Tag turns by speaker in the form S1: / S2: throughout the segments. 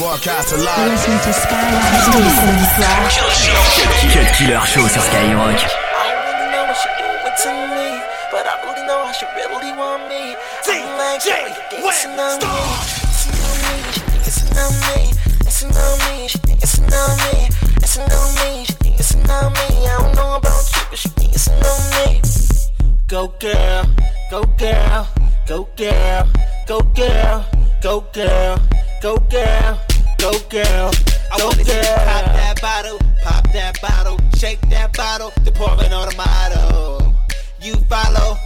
S1: Broadcast alive. Cut Killer Show. Sur Skyrock. Go girl, go girl, go girl, go girl, go girl, go girl. Go girl, I go girl. pop that bottle, pop that bottle, shake that bottle, department on the motto. You follow.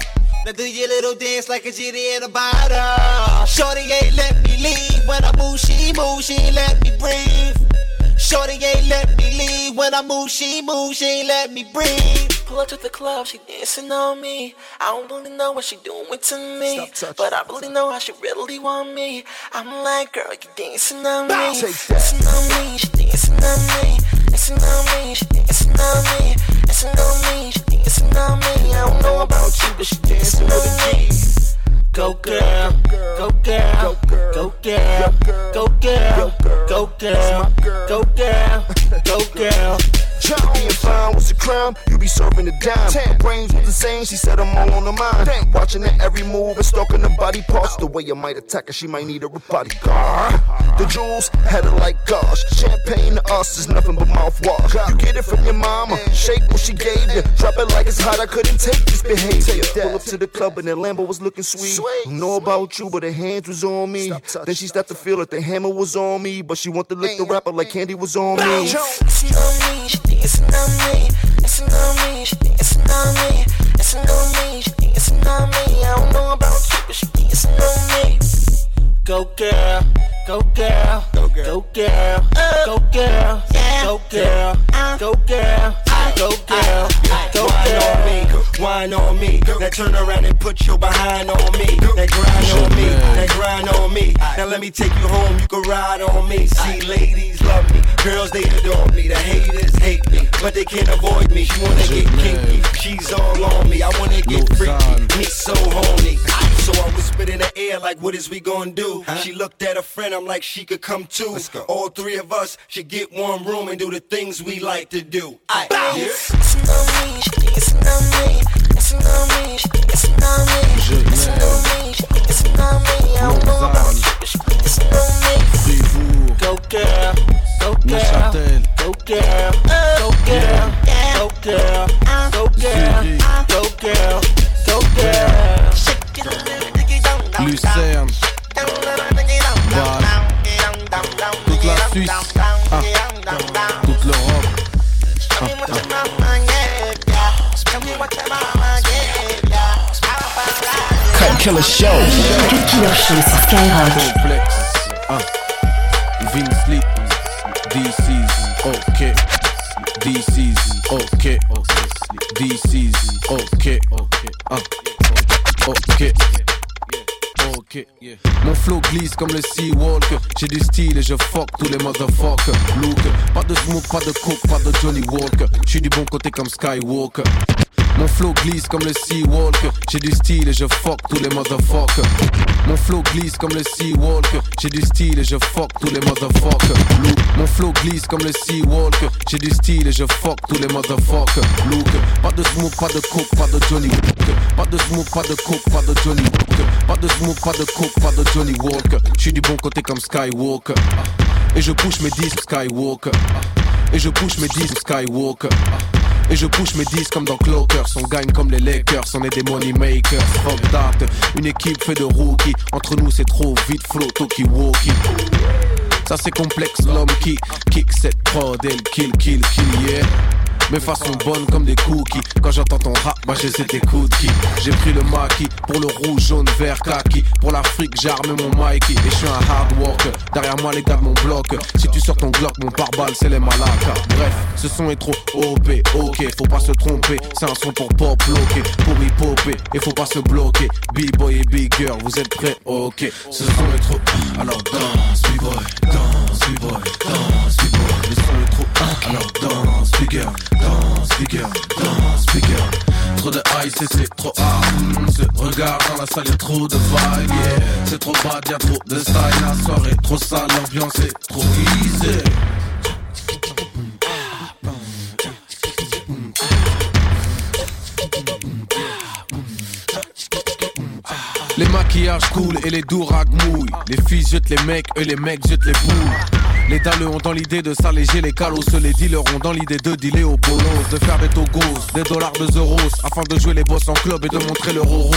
S1: Now do your little dance like a genie in a bottle. Shorty ain't let me leave when I move, she move, she ain't let me breathe. Shorty ain't let me leave when I move, she move, she ain't let me breathe. Pull up to the club, she dancing on me. I don't really know what she doing to me, but I really know how she really want me. I'm like, girl, you dancing on me, dancing on me, she dancing on me, dancing on me, she dancing on me, dancing on me, she dancing on me. I don't know about you, but she dancing on me. Go girl, go girl, go girl, go girl, go girl, go girl, go girl. Being fine was a crime, you be serving a dime. Her brains was the same, she said I'm all on the mind. Watching her every move and stalking her body parts. The way you might attack her, she might need a bodyguard. The jewels had her like gosh. Champagne to us is nothing but mouthwash. You get it from your mama, shake what she gave you. Drop it like it's hot, I couldn't take this behavior. Pull up to the club and the Lambo was looking sweet. Don't know about you, but her hands was on me. Then she started to feel like the hammer was on me, but she want to lick the rapper like candy was on me dancing on me, dancing on me, she dancing on me, dancing on me, she dancing on me. I don't know about you, but she dancing on me. Go girl, go girl, go girl, go girl, uh. go girl, go girl, go uh. girl, go girl, go girl. Wine on me, now turn around and put your behind on me. That grind on me, that grind on me. Now let me take you home, you can ride on me. See, ladies love me, girls they adore me. The haters hate me, but they can't avoid me. She wanna get kinky, she's all on me. I wanna get freaky, me so horny. So I whispered in the air like, what is we gonna do? She looked at a friend, I'm like, she could come too. All three of us should get one room and do the things we like to do. I bounce. Go uh, Lucerne, Bâle, toute la Suisse. Killer Show. Cut Killer Show sur Skyrock. Complexe. Ah. Vince Lee. DC's okay. DC's. DC's. Ah. Okay. Mon flow glisse comme le Seawalk. J'ai du style et je fuck tous les motherfuckers. Look, pas de smoke, pas de coke, pas de Johnny Walker. J'suis du bon côté comme Skywalker. Mon flow glisse comme le Seawalk. J'ai du style et je fuck tous les motherfuckers. Mon flow glisse comme le Seawalk. J'ai du style et je fuck tous les motherfuckers. Look, mon flow glisse comme le Seawalk. J'ai du style et je fuck tous les motherfuckers. Look, pas de smoke, pas de coke, pas de Johnny. Pas de smoke, pas de coke, pas de Johnny Walker. Pas de smoke, pas de coke, pas de Johnny Walker. J'suis du bon côté comme Skywalker. Et je push mes disques Skywalker. Et je push mes disques Skywalker. Et je push mes disques comme dans Clockers. On gagne comme les Lakers, on est des money makers. Fuck that, une équipe fait de rookies. Entre nous c'est trop vite, flow, talkie walkie. Ça c'est complexe, l'homme qui kick cette prod, elle kill, kill, kill, yeah mes façons bonnes comme des cookies. Quand j'entends ton rap, bah j'ai tes cookies. J'ai pris le maquis pour le rouge, jaune, vert, kaki. Pour l'Afrique, j'ai armé mon Mikey. Et je suis un hard worker. Derrière moi, les gars mon bloc. Si tu sors ton Glock, mon pare-balles, c'est les malakas. Bref, ce son est trop OP, ok. Faut pas se tromper, c'est un son pour pop bloqué. Pour hip hopper, et faut pas se bloquer. B-boy et big girl, vous êtes prêts, ok. Ce son est trop. Alors danse, B-boy, danse, B-boy, danse, B-boy. Le son est trop. Alors danse, big girl danse, bigger, danse, bigger. Trop de et c'est trop hard. Se regarde dans la salle, y'a trop de vibe. Yeah. C'est trop bad, y'a trop de style. La soirée trop sale, l'ambiance est trop easy. Les maquillages coulent et les dourags mouillent. Les filles jettent les mecs et les mecs jettent les boules. Les dalleux ont dans l'idée de s'alléger les calos. Les dealers ont dans l'idée de dealer au bolos. De faire des togos, des dollars, de euros. Afin de jouer les boss en club et de montrer leur euro.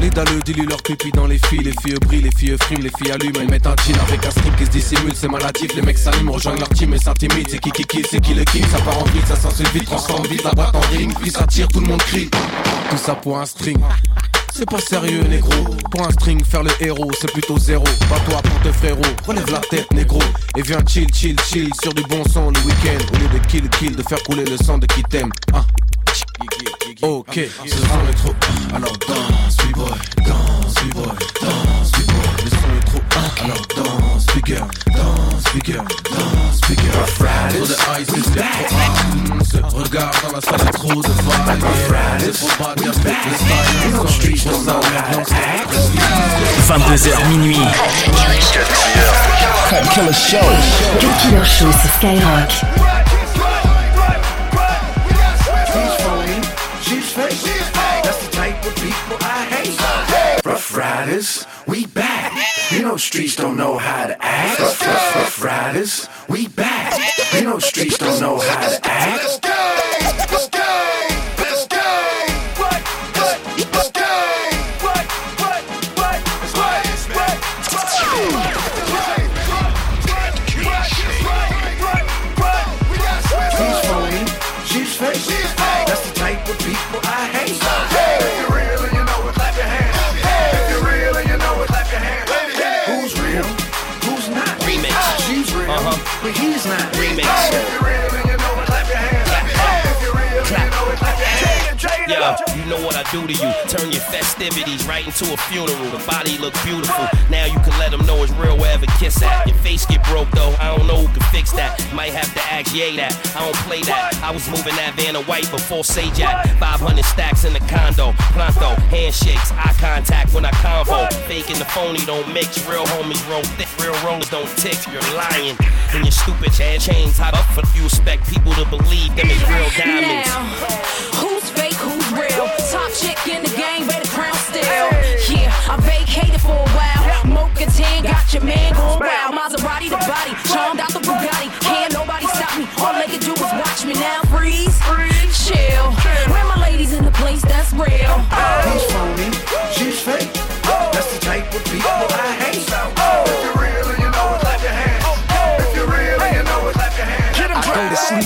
S1: Les dalleux diluent leur pipi dans les filles. Les filles brillent, les filles friment, les filles allument. Elles mettent un jean avec un strip qui se dissimule. C'est maladif, les mecs s'allument, rejoignent leur team et s'intimident. C'est qui qui qui, c'est qui le kill. Ça part en vite, ça s'en vite, transforme vite la boîte en ring. Puis ça tire, tout le monde crie. Tout ça pour un string. C'est pas sérieux, négro. Pour un string, faire le héros, c'est plutôt zéro. Pas toi pour tes frérots, relève la tête, négro. Et viens chill, chill, chill sur du bon son le week-end. Au lieu de kill, kill, de faire couler le sang de qui t'aime. Ah. Ok, ce son est trop. Alors danse, boy, danse, boy, danse, boy. Le son est trop. Alors danse, speaker, danse, speaker, danse, Riders, trop de ice, c'est trop se regarde dans la salle, trop de vibe. C'est trop bad, y'a fait le style. Dans street, dans la l'ambiance
S2: 22h minuit. Cut Killer Show. Cut Killer Show sur Skyrock.
S3: Ruff Ryders, we back. You know streets don't know how to act. Rough, rough, ruff Ryders, we back. You know streets don't know how to act.
S4: You know what I do to you. Turn your festivities right into a funeral. The body look beautiful. Now you can let them know it's real wherever kiss at. Your face get broke though. I don't know who can fix that. Might have to ask Ye that. I don't play that. I was moving that van of white before Sajak. 500 stacks in the condo. Pronto. Handshakes. Eye contact when I convo. Fake and the phony don't mix. Real homies roll thick. Real rollers don't tick. You're lying. And your stupid head chains hot up for you expect people to believe them is real diamonds.
S5: Now, who's fake? Who's real? Top chick in the game, better crown still. Yeah, I vacated for a while. Mocha 10 got your man going wild. Maserati the body, charmed out the Bugatti. Can't nobody stop me. All they can do is watch me now. Freeze, chill. Where my ladies in the place that's real.
S3: He's phony, she's fake. That's the type of people I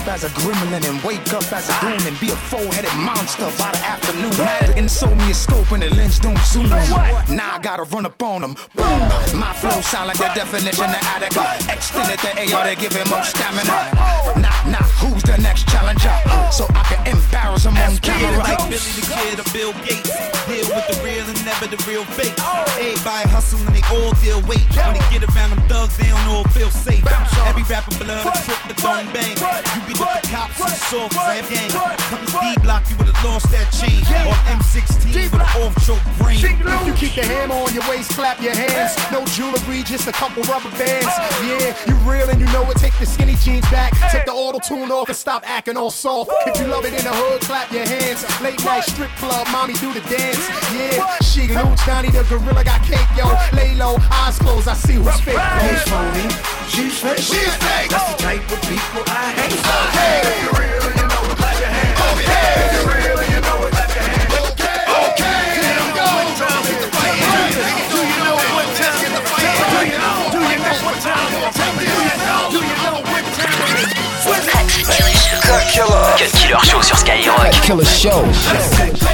S6: sleep as a gremlin and wake up as a goon and be a four-headed monster by the afternoon. And sold me a scope and the lens don't zoom. Now I gotta run up on them. Boom. My flow sound like the definition of Attica. Extended the AR to give him more stamina. Knock, knock, who's the next challenger? So I can embarrass him on camera.
S7: Like Billy the Kid or Bill Gates. Deal with the real and never the real fake. Everybody hustling, they all deal weight. When they get around them thugs, they don't know feel safe. Every rapper blood, a trip, the thong bang. You be with the cops and soft as I gang. Come to D-block, you would've lost that chain. Or M16 with an off-choke brain.
S8: You keep the hammer on your waist, clap your hands. No jewelry, just a couple rubber bands. Yeah, you real and you know it. Take the skinny jeans back, take the auto tune off and stop acting all soft. If you love it in the hood, clap your hands. Late night strip club, mommy do the dance. Yeah, Sheek Louch, Donnie the gorilla got cake, yo. Lay low, eyes closed, I see who's fake.
S3: He's phony, she's fake. She's fake.
S2: Killer Show.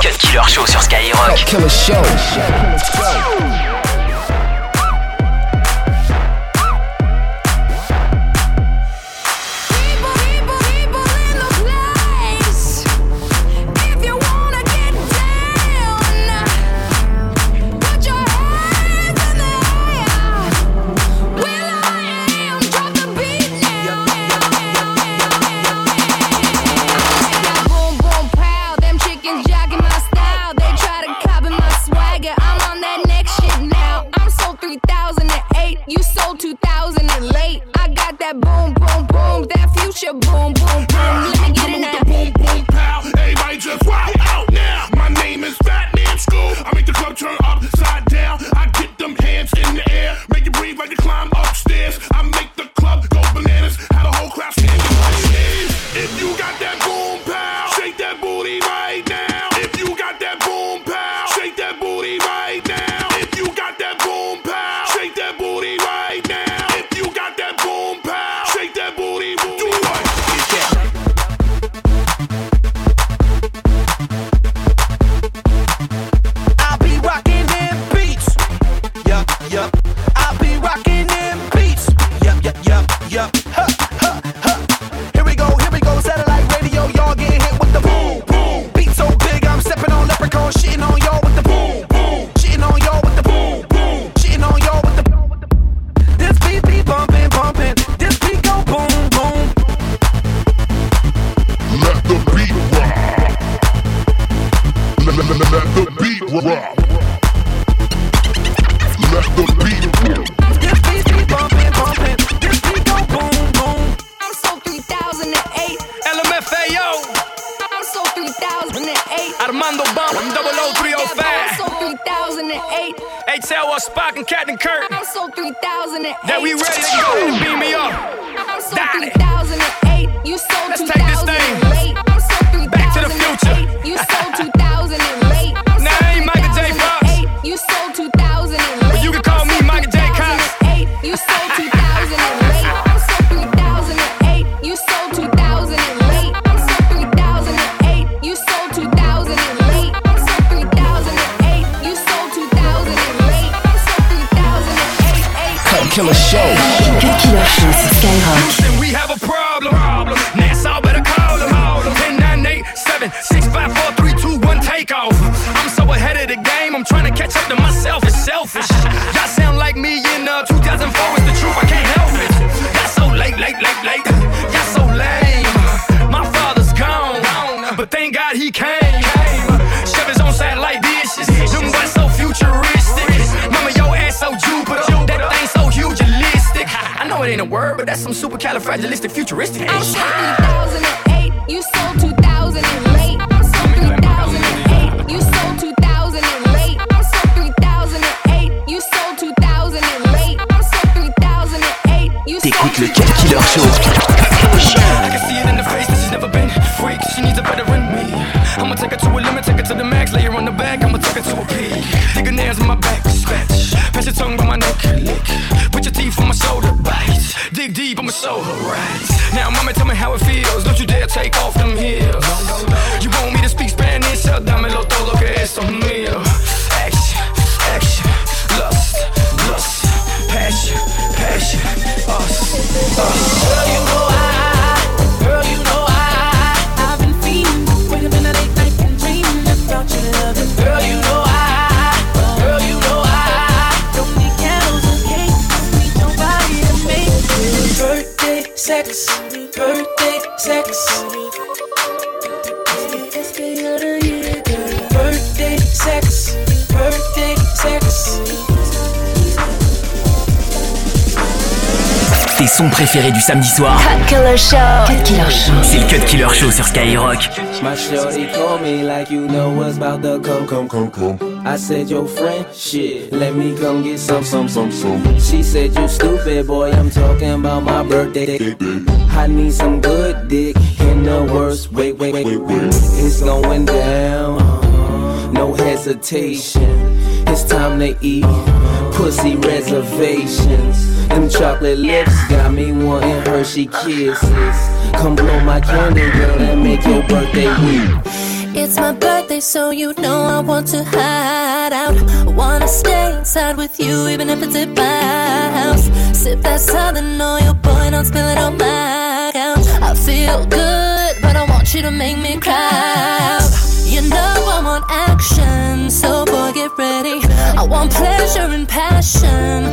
S5: I'll be rocking them beats. Yep,
S9: thank God he came. Chef his own satellite dishes. Them boys so futuristic. Mama, your ass so Jupiter. That thing so hugeistic. I know it ain't a word, but that's some supercalifragilistic futuristic
S5: I'm
S9: shit.
S5: so 3008. You sold 2008. I'm so 3008. You sold 2008. I'm so 3008. You sold 2008. I'm so 3008. You sold
S6: T'écoutes le Cut Killer Show.
S9: I can see it in the face that she's never been freak. She needs a better in my back, scratch. Pass your tongue by my neck, lick. Put your teeth on my shoulder, bite. Dig deep, I'ma right. Now, mama, tell me how it feels.
S6: Tes sons préférés du samedi soir,
S10: Cut Killer Show. Cut Killer Show.
S6: c'est le Cut Killer Show sur Skyrock.
S11: My shorty told me like you know what's about to come, come, come, come. I said, your friend, shit, let me come get some, some, some, some. She said, you stupid boy, I'm talking about my birthday. I need some good dick in the worst way, wait, wait, wait. It's going down, no hesitation. It's time to eat pussy reservations. Them chocolate lips got me wanting Hershey kisses. Come blow my candle, girl, and make your birthday week.
S12: It's my birthday, so you know I want to hide out. I wanna stay inside with you, even if it's at my house. Sip that southern oil, boy, don't spill it on my couch. I feel good, but I want you to make me cry. You know I want action, so pleasure and passion,